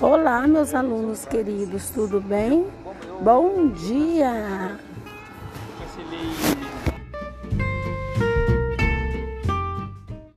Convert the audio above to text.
Olá, meus alunos queridos, tudo bem? Bom dia!